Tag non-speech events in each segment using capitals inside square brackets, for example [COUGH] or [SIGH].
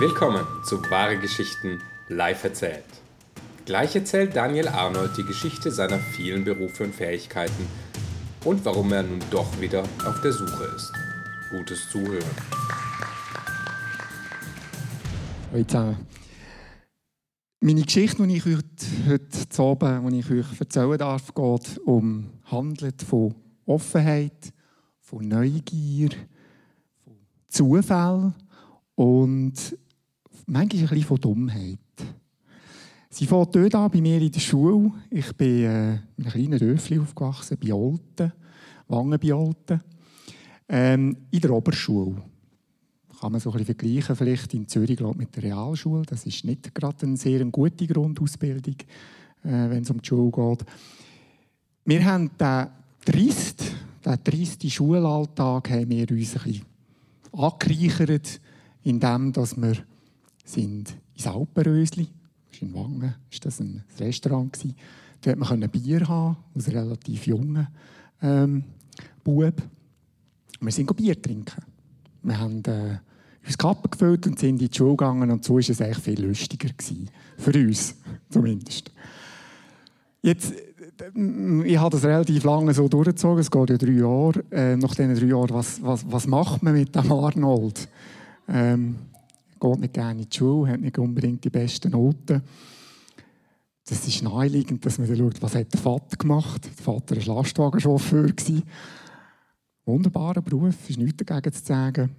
Willkommen zu Wahre Geschichten live erzählt. Gleich erzählt Daniel Arnold die Geschichte seiner vielen Berufe und Fähigkeiten und warum er nun doch wieder auf der Suche ist. Gutes Zuhören. Hallo zusammen. Meine Geschichte, die ich heute, heute Abend, die ich euch erzählen darf, geht um handelt von Offenheit, von Neugier, von Zufall und manchmal ein bisschen von Dummheit. Sie fängt dort an, bei mir in der Schule. Ich bin äh, in einem kleinen Dörfli aufgewachsen, bei Olten, Wangen bei Olten, ähm, in der Oberschule. Kann man so ein bisschen vergleichen, vielleicht in Zürich glaub, mit der Realschule. Das ist nicht gerade eine sehr gute Grundausbildung, äh, wenn es um die Schule geht. Wir haben den Trist, den tristen Schulalltag haben wir uns ein bisschen angereichert indem dass wir sind ins Alpenrösli, in Wangen, ist das ein Restaurant gewesen. Dort konnte man Bier haben, aus einem relativ jungen ähm, Bub. Wir sind Bier trinken. Wir haben äh, uns Kappen gefüllt und sind in die Schule gegangen und so war es eigentlich viel lustiger gewesen. Für uns [LAUGHS] zumindest. Jetzt, äh, ich habe das relativ lange so durchgezogen, es geht ja drei Jahre. Äh, nach diesen drei Jahren, was, was, was macht man mit dem Arnold? Ähm, geht nicht gerne in die Schule, hat nicht unbedingt die besten Noten. Das ist naheliegend, dass man dann schaut, was hat der Vater gemacht. Der Vater war Lastwagenchauffeur. Wunderbarer Beruf, ist nichts dagegen zu sagen.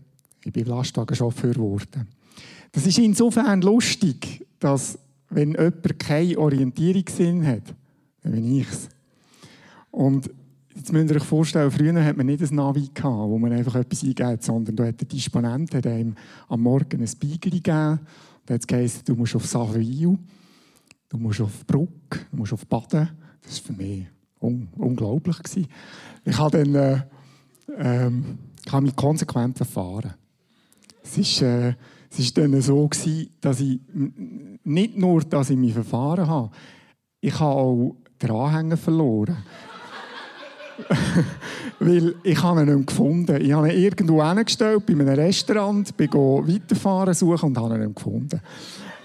Ich bin Lastwagenchauffeur geworden. Das ist insofern lustig, dass wenn jemand keinen Orientierungssinn hat, dann bin ich es. Und Jetzt müsst ihr euch vorstellen, früher hat man nicht ein Navi gehabt, wo man einfach etwas eingeht, sondern da hat der Disponent hat einem am Morgen ein Beigel gegeben. Da hat es geheißen, du musst auf Saville, du musst auf Bruck, du musst auf Baden. Das war für mich un unglaublich. Gewesen. Ich habe dann äh, ähm, ich mich konsequent verfahren. Es ist, äh, es ist dann so gewesen, dass ich nicht nur, dass ich mich verfahren habe, ich habe auch den Anhänger verloren. [LAUGHS] Weil ich habe ihn nicht gefunden. Ich habe ihn irgendwo hingestellt, bei einem Restaurant, bin weiterfahren suchen und habe ihn nicht gefunden.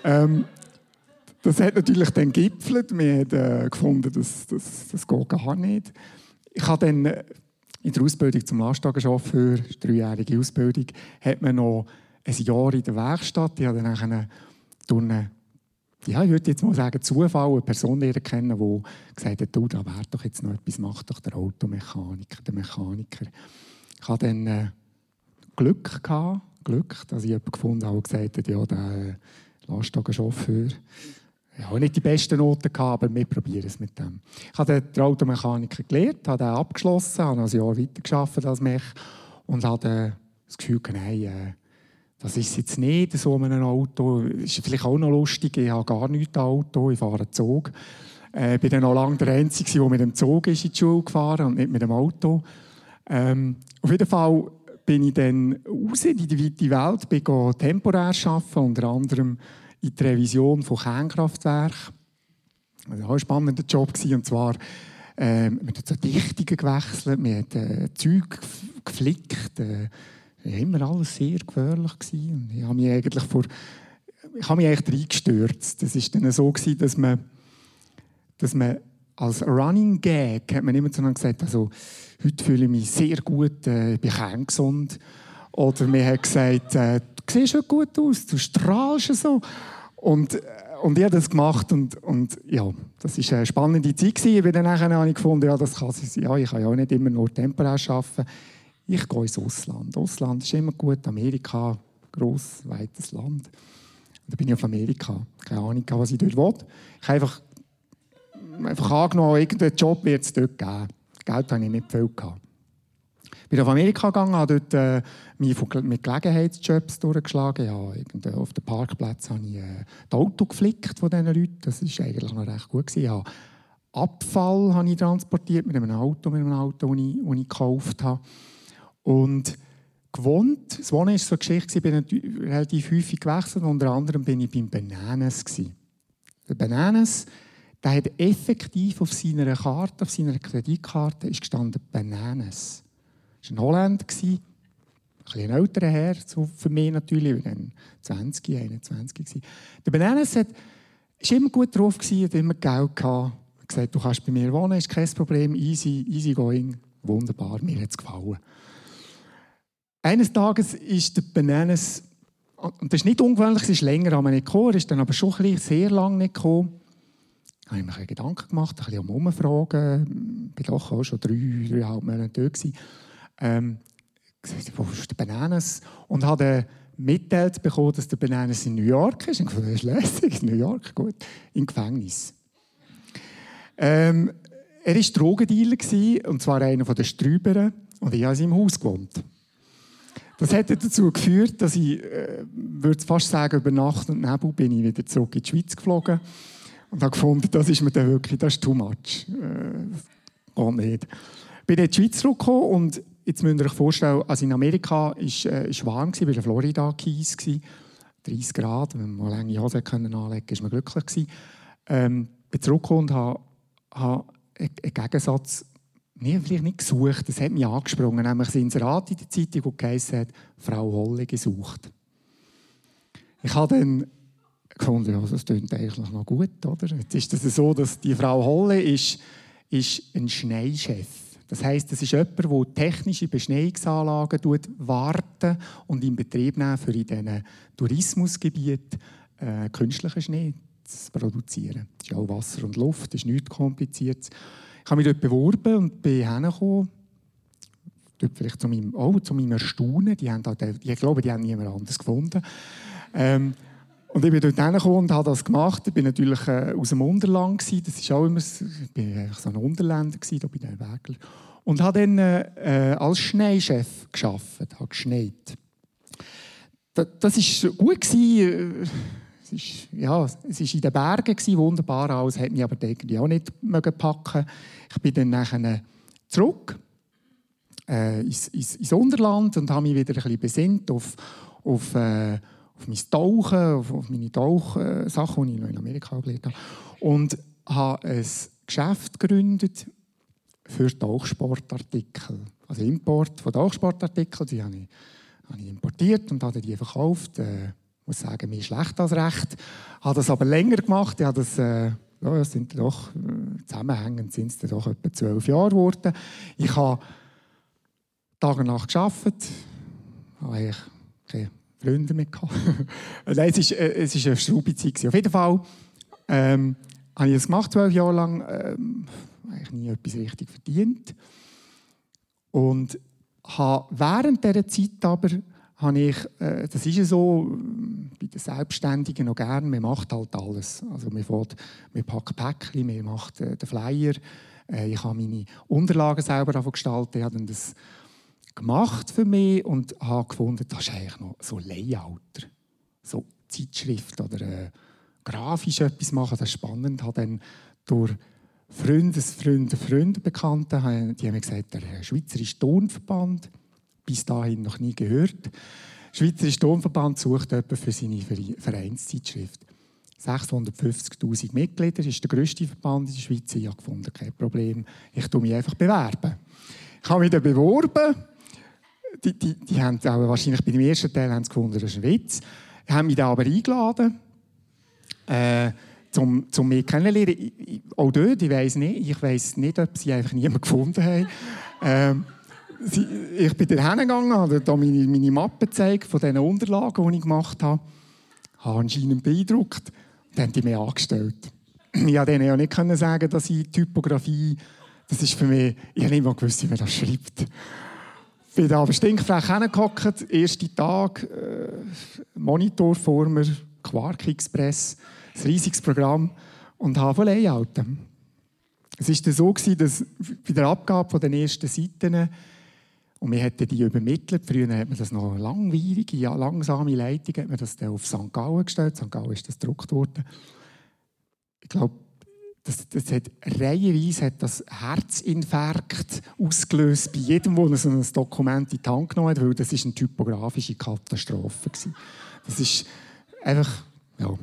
Ähm, das hat natürlich dann gipfelt. Wir haben äh, gefunden, das, das, das geht gar nicht. Ich habe dann äh, in der Ausbildung zum Lastwagenchauffeur, dreijährige Ausbildung, hat man noch ein Jahr in der Werkstatt. Ich habe dann durch eine ja, ich würde jetzt mal sagen, Zufall eine Person kennen, die gesagt hat, du, da wäre doch jetzt noch etwas, macht doch der Automechaniker, der Mechaniker. Ich hatte dann äh, Glück gehabt, Glück, dass ich jemanden gefunden habe, der gesagt hat, ja, der Lastwagenchauffeur, ich habe nicht die besten Noten gehabt, aber wir probieren es mit dem. Ich habe den Automechaniker gelernt, habe den abgeschlossen, habe ein Jahr weitergearbeitet als Mech und hatte das Gefühl, nein, äh, das ist jetzt nicht so ein Auto. Ist vielleicht auch noch lustig. Ich habe gar nichts Auto. Ich fahre einen Zug. Äh, ich war dann noch lange der Einzige, der mit dem Zug ist in die Schule gefahren und nicht mit dem Auto. Ähm, auf jeden Fall bin ich dann raus in die weite Welt, bin temporär arbeiten, unter anderem in der Revision von Kernkraftwerken. Das war ein spannender Job. Und zwar, äh, wir haben so Dichtungen gewechselt, wir haben äh, Zeug geflickt, äh, immer alles sehr gefährlich gewesen. Ich habe mich eigentlich vor, ich habe mich eigentlich reingestürzt. Das war dann so gewesen, dass man, dass man als Running Gag hat man immer zu gesagt, also heute fühle ich mich sehr gut, äh, ich bin kerngesund. Oder man hat gesagt, äh, du siehst schon gut aus, du strahlst so. Und, äh, und ich habe das gemacht und, und ja, das war eine spannende Zeit. Gewesen. Ich bin dann nachher gefunden, ja, das kann sein. Ja, ich kann ja auch nicht immer nur temporär arbeiten ich gehe ins Ausland. Ausland ist immer gut. Amerika, gross, weites Land. Und da bin ich auf Amerika. Keine Ahnung, was ich dort will. Ich habe einfach, einfach angenommen, irgendeinen Job wird es dort geben. Geld hatte ich nicht viel. Gehabt. Ich bin auf Amerika gegangen, habe dort äh, mich mit Gelegenheitsjobs durchgeschlagen. Ja, auf dem Parkplatz habe ich äh, das Auto geflickt von diesen Leuten. Das war eigentlich noch recht gut. Ja, Abfall habe ich transportiert mit einem Auto, mit einem Auto, das ich, das ich gekauft habe. Und gewohnt, das Wohnen war so eine Geschichte, ich bin relativ häufig gewechselt, unter anderem bin ich beim Bananas. Der Bananas, der hat effektiv auf seiner Karte, auf seiner Kreditkarte ist gestanden Bananas. Das war ein Holländer, ein älterer Herr, so für mich natürlich, ich war dann 20, 21. Gewesen. Der Bananas hat, war immer gut drauf, hat immer Geld gehabt. Er gesagt, du kannst bei mir wohnen, ist kein Problem, easy, easy going, wunderbar, mir hat es gefallen. Eines Tages ist der Bananas, und das ist nicht ungewöhnlich, es ist länger aber nicht gekommen, er ist dann aber schon sehr lange nicht gekommen. Da habe ich mir Gedanken gemacht, ein bisschen um Umfragen. Ich war doch auch schon drei, dreieinhalb Monate dort. Ähm, wo ist der Bananas? Und habe mitteilt bekommen, dass der Bananas in New York ist. Ich dachte, das ist lässig, [LAUGHS] New York, gut. Im Gefängnis. Ähm, er war Drogendealer, und zwar einer der Strüberen. Und ich habe in seinem Haus gewohnt. Das hat dazu geführt, dass ich, äh, würde fast sagen, über Nacht und Nebel bin ich wieder zurück in die Schweiz geflogen und habe gefunden, das ist mir dann wirklich, das ist too much. Äh, geht nicht. Ich bin in die Schweiz zurückgekommen und jetzt müsst ihr euch vorstellen, also in Amerika war es äh, warm, weil in Florida war. 30 Grad, wenn man lange Hose anlegen konnte, war man glücklich. Gewesen. Ähm, bin zurückgekommen und habe, habe einen Gegensatz nee, vielleicht nicht gesucht, das hat mich angesprochen, nämlich ein Inserat in der Zeitung, das geheißen hat, Frau Holle gesucht. Ich habe dann gefunden, ja, das klingt eigentlich noch gut, oder? Jetzt ist es das so, dass die Frau Holle ist, ist ein Schneechef. Das heißt, das ist jemand, der technische Beschneiungsanlagen warten und in Betrieb nehmen für in diesen Tourismusgebieten äh, künstlichen Schnee zu produzieren. Das ist auch Wasser und Luft, das ist nichts Kompliziertes. Ich habe mich dort beworben und bin hergekommen. Vielleicht zu meinem, oh, zu meinem Erstaunen. Die haben da, ich glaube, die haben niemand anderes gefunden. Ähm, und ich bin dort hergekommen und habe das gemacht. Ich war natürlich äh, aus dem Unterland. Gewesen. Das ist auch immer, ich bin eigentlich so ein Unterländer gewesen, da bei den Wägler. Und habe dann äh, als Schneechef gearbeitet, habe geschneit. Das, war gut. Gewesen es ist, ja, es ist in den Bergen wunderbar alles, hat mich aber irgendwie auch nicht packen. Ich bin dann nachher zurück äh, ins, ins, ins, Unterland und habe mich wieder ein bisschen besinnt auf, auf, äh, auf mein Tauchen, auf, auf meine Tauchsachen, die ich noch in Amerika gelernt habe. Und habe ein Geschäft gegründet für Tauchsportartikel. Also Import von Tauchsportartikeln, die habe ich, habe ich importiert und habe die verkauft. Äh, muss sagen, mir schlecht als recht. Ich habe das aber länger gemacht. Ich habe das, äh, ja, sind doch, äh, zusammenhängend sind es doch etwa zwölf Jahre geworden. Ich habe Tag und Nacht gearbeitet. Ich habe eigentlich keine Freunde mehr gehabt. [LAUGHS] Nein, es war äh, es eine Schraubezeit. Auf jeden Fall ähm, habe ich das gemacht, zwölf Jahre lang. Ähm, eigentlich nie etwas richtig verdient. Und habe während dieser Zeit aber habe ich, äh, das ist ja so, bei den Selbstständigen noch gerne, man macht halt alles. Also man, fährt, man packt Päckchen, man macht äh, den Flyer, äh, ich habe meine Unterlagen selber gestaltet, ich habe das gemacht für mich und habe gefunden, das ist eigentlich noch so Layouter, so Zeitschrift oder äh, grafisch etwas machen, das ist spannend. Ich habe dann durch Freunde, Freunde, Freunde, Bekannte, die haben gesagt, der Schweizerische Tonverband, bis dahin noch nie gehört. Der Schweizerische Domverband sucht jemanden für seine Vereinszeitschrift. 650.000 Mitglieder, ist der grösste Verband in der Schweiz. Ich habe gefunden, kein Problem, ich tue mich einfach bewerben. Ich habe mich dann beworben. Die, die, die haben auch wahrscheinlich bei dem ersten Teil haben sie gefunden, das ist ein Witz. Die haben mich dann aber eingeladen, äh, zum, zum mich kennenzulernen. Auch dort, ich weiß nicht, ich weiß nicht, ob sie einfach niemanden gefunden haben. Ähm, ich bin da hingegangen, habe da meine, meine Mappe gezeigt von diesen Unterlagen, die ich gemacht habe. Habe anscheinend beeindruckt. Dann haben die mich angestellt. Ich konnte denen ja nicht sagen, dass ich Typografie, das ist für mich, ich habe nicht gewusst, wer das schreibt. Ich bin da aber stinkfrech hingehockt, ersten Tag, äh, Monitor vor mir, Quark Express, ein riesiges Programm und habe von Layouten. Es war so, dass bei der Abgabe der ersten Seiten und wir hätten die übermittelt. Früher hat man das noch langwierige, ja, langsame Leitung hat man das dann auf St. Gallen gestellt. St. Gallen ist das gedruckt worden. Ich glaube, das, das hat, reihenweise hat das Herzinfarkt ausgelöst bei jedem, der so ein Dokument in die Hand genommen hat, weil das ist eine typografische Katastrophe war. Das ist einfach, ja.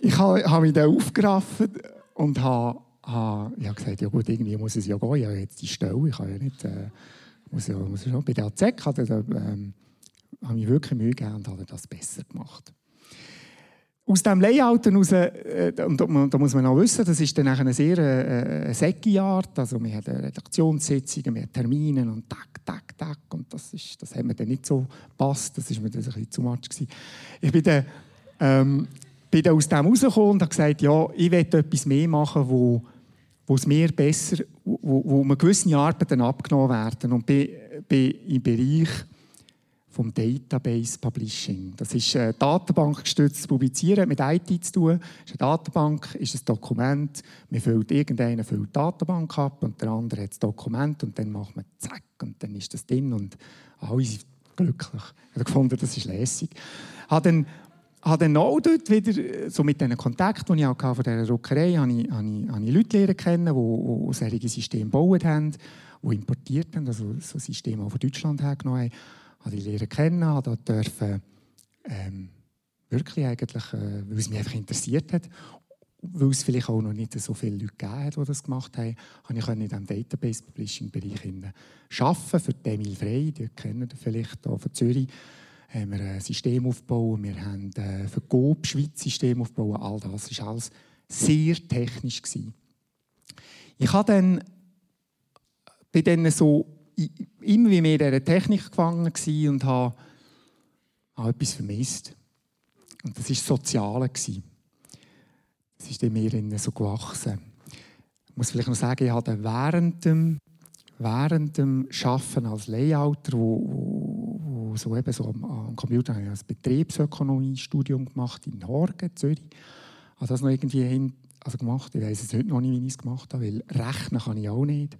Ich habe, habe mich dann aufgerafft und habe, habe, ich habe gesagt, ja gut, irgendwie muss es ja gehen, ich habe jetzt die Stelle, ich kann ja nicht... Äh, muss ja, muss ja schon. Bei der AZ hat er ähm, habe mich wirklich Mühe gegeben und habe das besser gemacht. Aus diesem Layout heraus, äh, und da muss man auch wissen, das ist dann eine sehr äh, äh säckige Art. Also wir haben Redaktionssitzungen, wir haben Termine und tak, tak, tak. Und das, ist, das hat mir dann nicht so gepasst. Das war mir dann ein bisschen zu much. Gewesen. Ich bin dann, ähm, bin dann aus dem rausgekommen und habe gesagt, ja, ich will etwas mehr machen, wo, wo es mir besser, wo, wo mir gewisse Arbeiten abgenommen werden. Und bin, bin im Bereich vom Database Publishing. Das ist ein datenbankgestütztes Publizieren mit IT zu tun. ist eine Datenbank, ist ein Dokument. Man füllt irgendeiner füllt die Datenbank ab und der andere hat das Dokument und dann macht man zack und dann ist das drin und alle sind glücklich. Ich habe gefunden, das ist lässig. Habe dann habe dann auch dort wieder, so mit diesen Kontakten, die ich auch von dieser Ruckerei hatte, ich, habe ich, habe ich Leute kennen, die, die solche Systeme gebaut haben, die importiert haben, also so Systeme auch von Deutschland hergenommen haben. Habe die Lehrer kennen, habe dürfen, ähm, wirklich eigentlich, äh, weil es mich einfach interessiert hat, weil es vielleicht auch noch nicht so viele Leute gegeben hat, die das gemacht haben, habe ich in diesem Database-Publishing-Bereich arbeiten für Emil Frey, die kennen vielleicht hier von Zürich, haben wir ein System aufgebaut, wir haben äh, für GOB Schweiz System aufgebaut, all das war alles sehr technisch. Gewesen. Ich habe dann, bin dann so immer mehr in dieser Technik gefangen und habe, habe etwas vermisst. Und das war das Soziale. Das ist in mir so gewachsen. Ich muss vielleicht noch sagen, ich hatte während dem, während dem Arbeiten als Layouter, wo, wo, wo so eben so am, am Computer habe ich ein Betriebsökonomie-Studium gemacht in Horgen, Zürich. Ich habe das noch irgendwie hin, also gemacht. Ich weiß es heute noch nicht, wie ich es gemacht habe, weil rechnen kann ich auch nicht.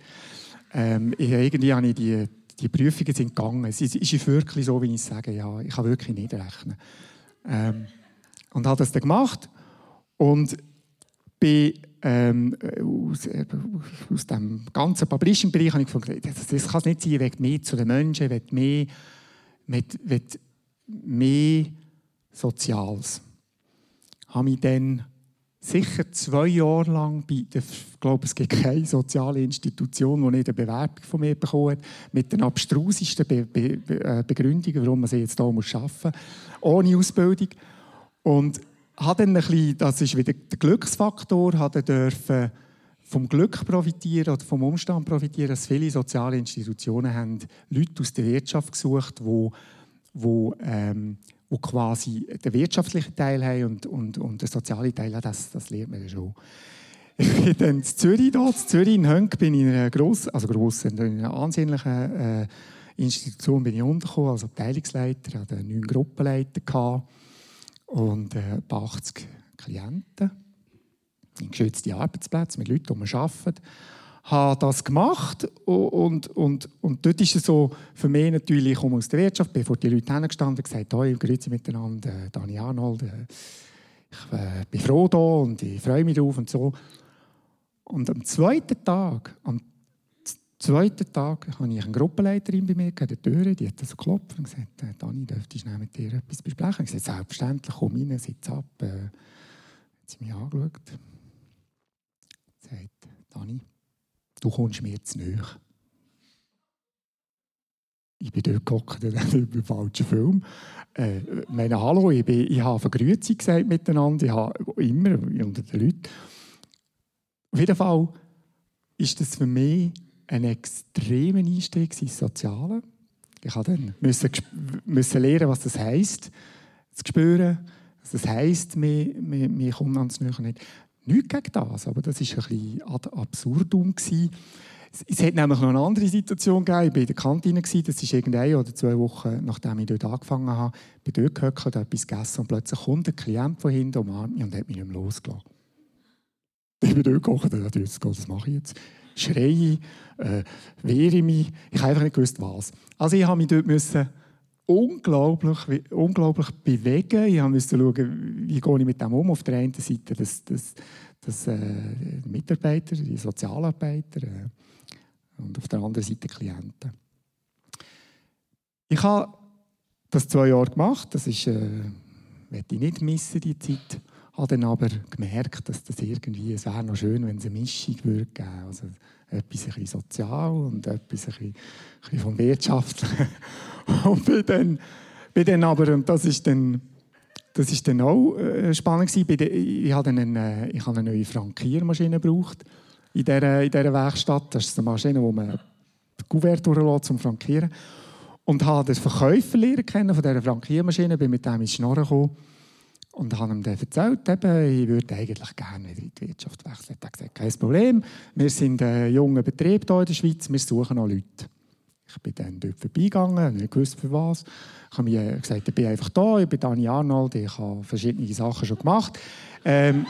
Ähm, ich, irgendwie habe ich die, die Prüfungen sind gegangen. Es ist, ist wirklich so, wie ich sage, ja, ich kann wirklich nicht rechnen. Ähm, und habe das dann gemacht und bin ähm, aus, äh, aus dem ganzen Publishing-Bereich habe ich gefunden, das, das kann es nicht sein, ich will mehr zu den Menschen, ich will mehr, mit, will mehr Soziales. Ich habe mich dann sicher zwei Jahre lang bei der, ich glaube, es gibt keine soziale Institution, die nicht eine Bewerbung von mir bekommen hat, mit den abstrusesten Be Be äh, Begründungen, warum man sie jetzt hier arbeiten muss, ohne Ausbildung. Und habe dann ein bisschen, das ist wieder der Glücksfaktor, habe dürfen vom Glück profitieren oder vom Umstand profitieren, dass viele soziale Institutionen haben Leute aus der Wirtschaft gesucht, die, die ähm, die quasi den wirtschaftlichen Teil haben und, und, und den sozialen Teil, das, das lernt man ja schon. Ich [LAUGHS] bin dann in Zürich, da, in Zürich in Hönk, bin ich in einer grossen, also grossen, in einer ansehnlichen äh, Institution bin ich untergekommen, als Abteilungsleiter, hatte neun Gruppenleiter und äh, 80 Klienten in geschützten Arbeitsplätzen mit Leuten, die man arbeitet habe das gemacht und, und, und dort ist es so für mich natürlich, ich komme aus der Wirtschaft, bin vor die Leute hingestanden und gesagt, «Hoi, grüezi miteinander, äh, Dani Arnold, äh, ich äh, bin froh da und ich freue mich drauf» und so. Und am zweiten Tag, am zweiten Tag habe ich eine Gruppenleiterin bei mir an Tür, die hat so geklopft und gesagt, «Dani, dürfte ich mit dir etwas besprechen?» Ich sagte, «Selbstverständlich, komm rein, sitz ab.» äh, hat sie mich angeschaut. Sagt, «Dani, du kommst mir zu nahe. Ich bin dort gehockt, [LAUGHS] über falschen Film. Äh, meine Hallo, ich, bin, ich habe Vergrüßung gesagt miteinander, ich habe immer unter den Leuten. Auf jeden Fall ist das für mich ein extremer Einstieg ins Soziale. Ich musste dann müssen, müssen lernen, was das heisst, zu spüren, was das heisst, mir, mir, mir kommt ans Nähe nichts gegen das, aber das war ein ad absurdum. Es hat nämlich noch eine andere Situation gegeben. Ich war in der Kantine, das ist irgendein oder zwei Wochen, nachdem ich dort angefangen habe. Ich bin dort gehockt, etwas gegessen und plötzlich kommt ein Klient von hinten umarmt mich und hat mich nicht mehr losgelassen. Ich bin dort gehockt und dachte, was mache ich jetzt? Schreie, äh, wehre mich. Ich habe einfach nicht gewusst, was. Also ich habe mich dort müssen unglaublich, unglaublich bewegen. Ich musste schauen, wie gehe ich mit dem um. Auf der einen Seite das, das, das äh, Mitarbeiter, die Sozialarbeiter äh, und auf der anderen Seite Klienten. Ich habe das zwei Jahre gemacht. Das ist, äh, ich nicht missen, die Zeit. Habe dann aber gemerkt, dass das irgendwie, es wäre noch schön, wenn es eine Mischung würde geben. Also etwas ein sozial und etwas ein bisschen, vom Wirtschaftlichen. [LAUGHS] Und bin dann, Bin dann aber, und das ist dann, das ist dann auch äh, spannend gewesen, ich habe eine, ich habe eine neue Frankiermaschine gebraucht in dieser, in dieser Werkstatt. Das ist eine Maschine, wo man die Kuvert durchlässt zum Frankieren. Und habe den Verkäufer kennen von dieser Frankiermaschine, bin mit dem ins Schnorren gekommen und habe ihm dann erzählt, eben, ich würde eigentlich gerne wieder in die Wirtschaft wechseln. Er hat gesagt, kein Problem, wir sind ein junger Betrieb hier in der Schweiz, wir suchen noch Leute. Ich bin dann dort vorbeigegangen, nicht gewusst für was. Ich habe mir gesagt, ich bin einfach da, ich bin Dani Arnold, ich habe verschiedene Sachen schon gemacht. Ähm,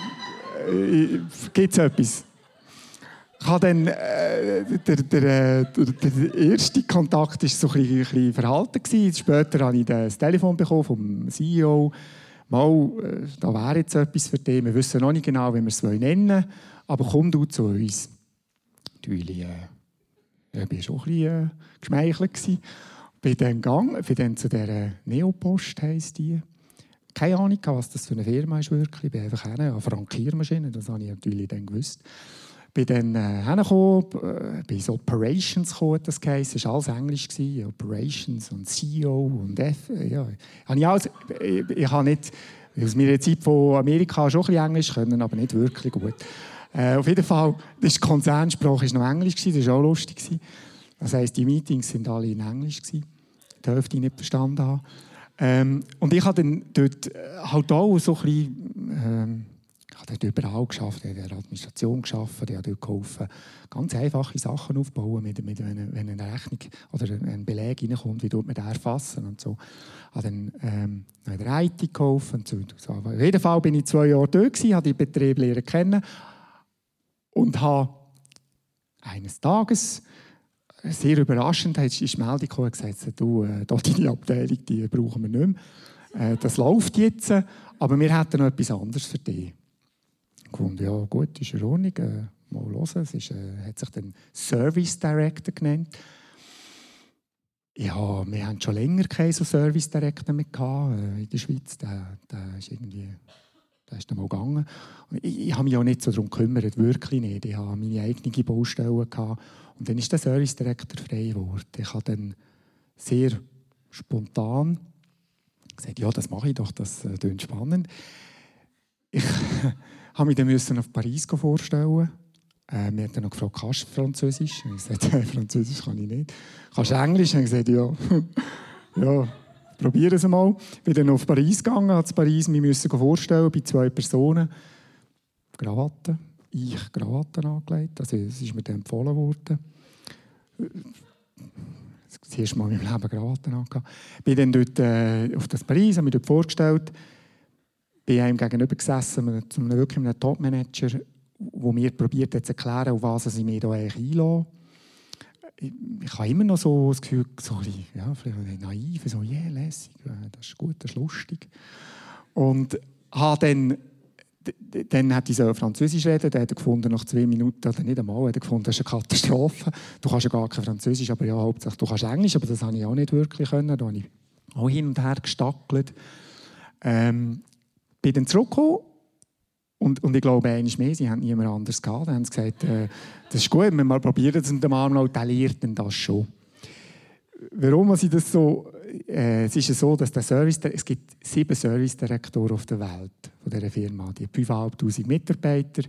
äh, Gibt es etwas? Ich habe dann, äh, der, der, der, der, erste Kontakt war so ein bisschen, ein bisschen verhalten. Später habe ich das Telefon bekommen vom CEO. Mal, äh, da wäre jetzt etwas für dich. Wir wissen noch nicht genau, wie wir es nennen wollen, aber komm du zu uns. Natürlich, äh, ich war schon ein bisschen äh, geschmeichelt. Gewesen. Bin dann gegangen, bin zu dieser Neopost, heisst die. Keine Ahnung, was das für eine Firma ist wirklich. Ich bin einfach eine Frankiermaschine, das habe ich natürlich dann gewusst bin dann äh, hingekommen, äh, bin so Operations gekommen, das geheißen. Es war alles Englisch. Gewesen. Operations und CEO und F. Äh, ja. Ich, alles, ich, ich habe nicht, aus meiner Zeit von Amerika schon ein bisschen Englisch können, aber nicht wirklich gut. Äh, auf jeden Fall, das Konzernsprache war noch Englisch, gewesen, das war auch lustig. Gewesen. Das heisst, die Meetings sind alle in Englisch. Gewesen. Die Hälfte nicht verstanden haben. Ähm, und ich habe dann dort äh, halt auch so ein bisschen... Ähm, habe dort überall geschafft, in der Administration geschafft, ich habe dort geholfen, ganz einfache Sachen aufbauen, mit, mit, wenn, wenn eine Rechnung oder ein Beleg reinkommt, wie tut man den erfassen und so. Habe dann ähm, in der IT geholfen. Und so. Auf jeden Fall bin ich zwei Jahre dort gewesen, habe die Betrieb lernen kennen und habe eines Tages sehr überraschend ist die Meldung gekommen gesagt, du, äh, [LAUGHS] deine Abteilung, die brauchen wir nicht mehr. Äh, das läuft jetzt, aber wir hätten noch etwas anderes für dich gefunden, ja gut, ist in Ordnung, äh, mal hören. Es ist, äh, hat sich dann Service Director genannt. Ja, wir haben schon länger keinen so Service Director mehr gehabt, äh, in der Schweiz. Der, der ist irgendwie der ist dann mal gegangen. Und ich, ich habe mich auch nicht so darum gekümmert, wirklich nicht. Ich hatte meine eigenen Baustellen. Gehabt. Und dann ist der Service Director frei geworden. Ich habe dann sehr spontan gesagt, ja, das mache ich doch, das äh, klingt spannend. Ich [LAUGHS] habe mich dann müssen auf Paris vorstellen. Äh, mir hat dann noch gefragt, kannst du Französisch? Und ich sagte, [LAUGHS] hey, Französisch kann ich nicht. Kannst du Englisch? Und ich gesagt, ja, [LAUGHS] ja, probieren es mal. Ich bin dann auf Paris gegangen, in Paris mich müssen vorstellen bei zwei Personen. Krawatten. Ich Krawatten angelegt. Also, es ist mir dann empfohlen worden. Das erste Mal in meinem Leben Krawatten angehabt. Ich bin dann dort äh, auf das Paris, habe mich dort vorgestellt bin einem gegenüber gesessen, zu einem, wirklich einem Top-Manager, der mir probiert zu erklären, auf was ich mich hier eigentlich. Ich, habe immer noch so das Gefühl, so ja, vielleicht naiv, so, yeah, lässig, das ist gut, das ist lustig. Und habe dann dann hat dieser Französisch reden, der hat gefunden, nach zwei Minuten, oder nicht einmal, hat gefunden, das ist eine Katastrophe. Du kannst ja gar kein Französisch, aber ja, hauptsächlich du kannst Englisch, aber das habe ich auch nicht wirklich können. Da habe ich auch hin und her gestackelt. Ähm, bin dann zurückgekommen und, und ich glaube, eines mehr, sie haben niemand anders gehabt. Dann haben sie gesagt, äh, das ist gut, wir mal probieren es und der Arnold, der lernt denn das schon. Warum ich das so... Äh, es ist ja so, dass der Service, es gibt sieben Service-Direktoren auf der Welt von dieser Firma. Die hat 5'500 Mitarbeiter.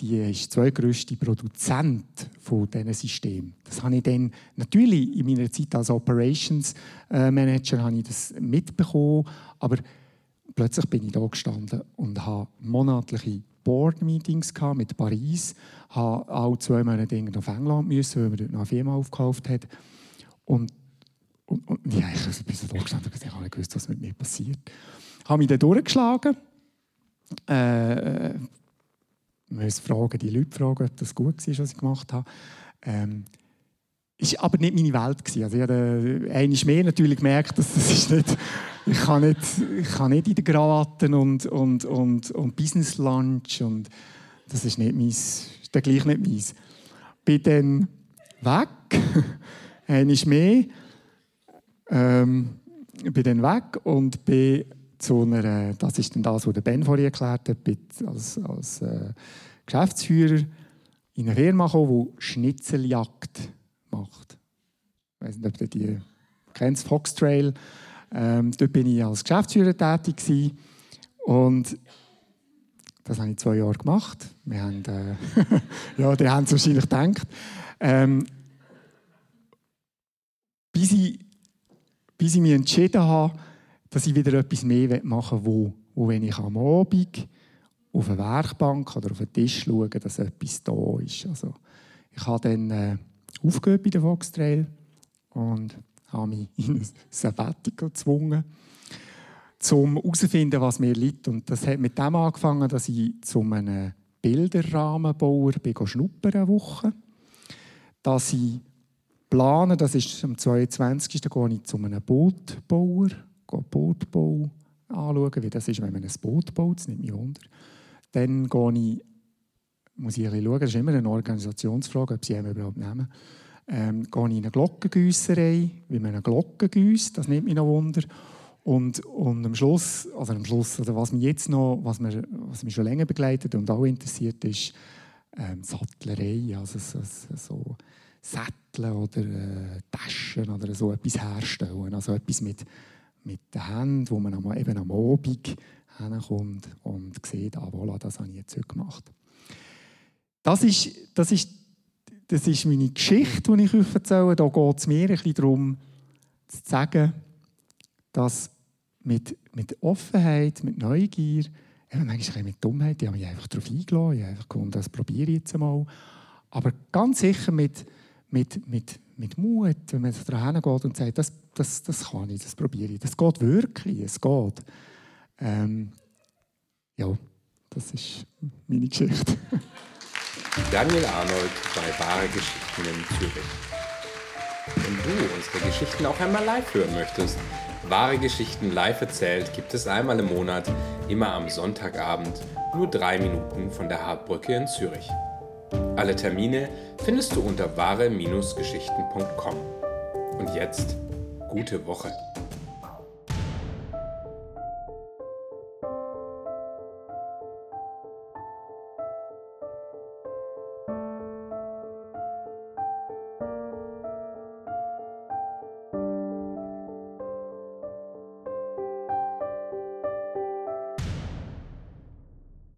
Die ist der zweitgrößte Produzent von diesen Systemen. Das habe ich dann natürlich in meiner Zeit als Operations äh, Manager habe ich das mitbekommen, aber plötzlich bin ich da gestanden und habe monatliche Board-Meetings mit Paris, habe auch zwei Monate auf England müssen, weil man dort noch eine Firma aufgekauft hat. Und, und, und ja, ich bin so da gestanden und ich habe nicht was mit mir passiert. Ich habe mich dann durchgeschlagen. Äh, ich muss fragen, die Leute fragen, ob das gut war, was ich gemacht habe. Ähm, ist aber nicht meine Welt gewesen. Also ich habe einmal mehr natürlich gemerkt, dass das ist nicht, ich kann nicht, ich kann nicht in den Krawatten und, und, und, und Business Lunch und das ist nicht meins, ist dann gleich nicht meins. Bin dann weg, [LAUGHS] einmal mehr, ähm, bin dann weg und bin zu einer, das ist dann das, was der Ben vorhin erklärt hat, bin als, als äh, Geschäftsführer in eine Firma gekommen, die Schnitzeljagd macht. Ich weiß nicht, ob ihr die kennt, Foxtrail. Ähm, dort bin ich als Geschäftsführer tätig gewesen. und das habe ich zwei Jahre gemacht. Wir haben, äh, [LAUGHS] ja, die haben es wahrscheinlich gedacht. Ähm, bis, ich, bis ich mich entschieden habe, dass ich wieder etwas mehr machen will, wo, wo wenn ich am Abend auf eine Werkbank oder auf einen Tisch schaue, dass etwas da ist. Also, ich habe dann äh, aufgehört bei der Fox Trail und habe mich [LAUGHS] in ein Sabbatical gezwungen, um herauszufinden, was mir liegt. Und das hat mit dem angefangen, dass ich zu einem Bilderrahmenbauer bin schnuppern eine Woche. Dass ich plane, das ist am 22. gehe ich zu einem Bootbauer, Bootbau anschauen, wie das ist, wenn man ein Boot baut, das nimmt mich wunder. Dann gehe ich, muss ich ein bisschen schauen, das ist immer eine Organisationsfrage, ob sie ihn überhaupt nehmen. Ähm, gehe ich in eine Glockengüsserei, wie man eine Glocke gießt, das nimmt mich noch Wunder. Und, und am Schluss, also am Schluss, oder was mich jetzt noch, was, mir, was mich schon länger begleitet und auch interessiert, ist ähm, Sattlerei, also so, so Sättel oder äh, Taschen oder so etwas herstellen, also etwas mit, mit den Händen, wo man eben am Abend hinkommt und sieht, ah, voilà, das habe ich jetzt gemacht. Das ist, das ist, das ist meine Geschichte, die ich euch erzähle. Da geht es mir ein darum, zu sagen, dass mit, mit Offenheit, mit Neugier, eben manchmal mit Dummheit, ich habe mich einfach darauf eingeladen, ich habe einfach gefunden, das probiere ich jetzt einmal. Aber ganz sicher mit, mit, mit, mit Mut, wenn man daran geht und sagt, das, das, das kann ich, das probiere ich. Das geht wirklich, es geht. Ähm, ja, das ist meine Geschichte. [LAUGHS] Daniel Arnold bei Wahre Geschichten in Zürich. Wenn du unsere Geschichten auch einmal live hören möchtest, Wahre Geschichten live erzählt gibt es einmal im Monat, immer am Sonntagabend, nur drei Minuten von der Hartbrücke in Zürich. Alle Termine findest du unter wahre-geschichten.com. Und jetzt gute Woche.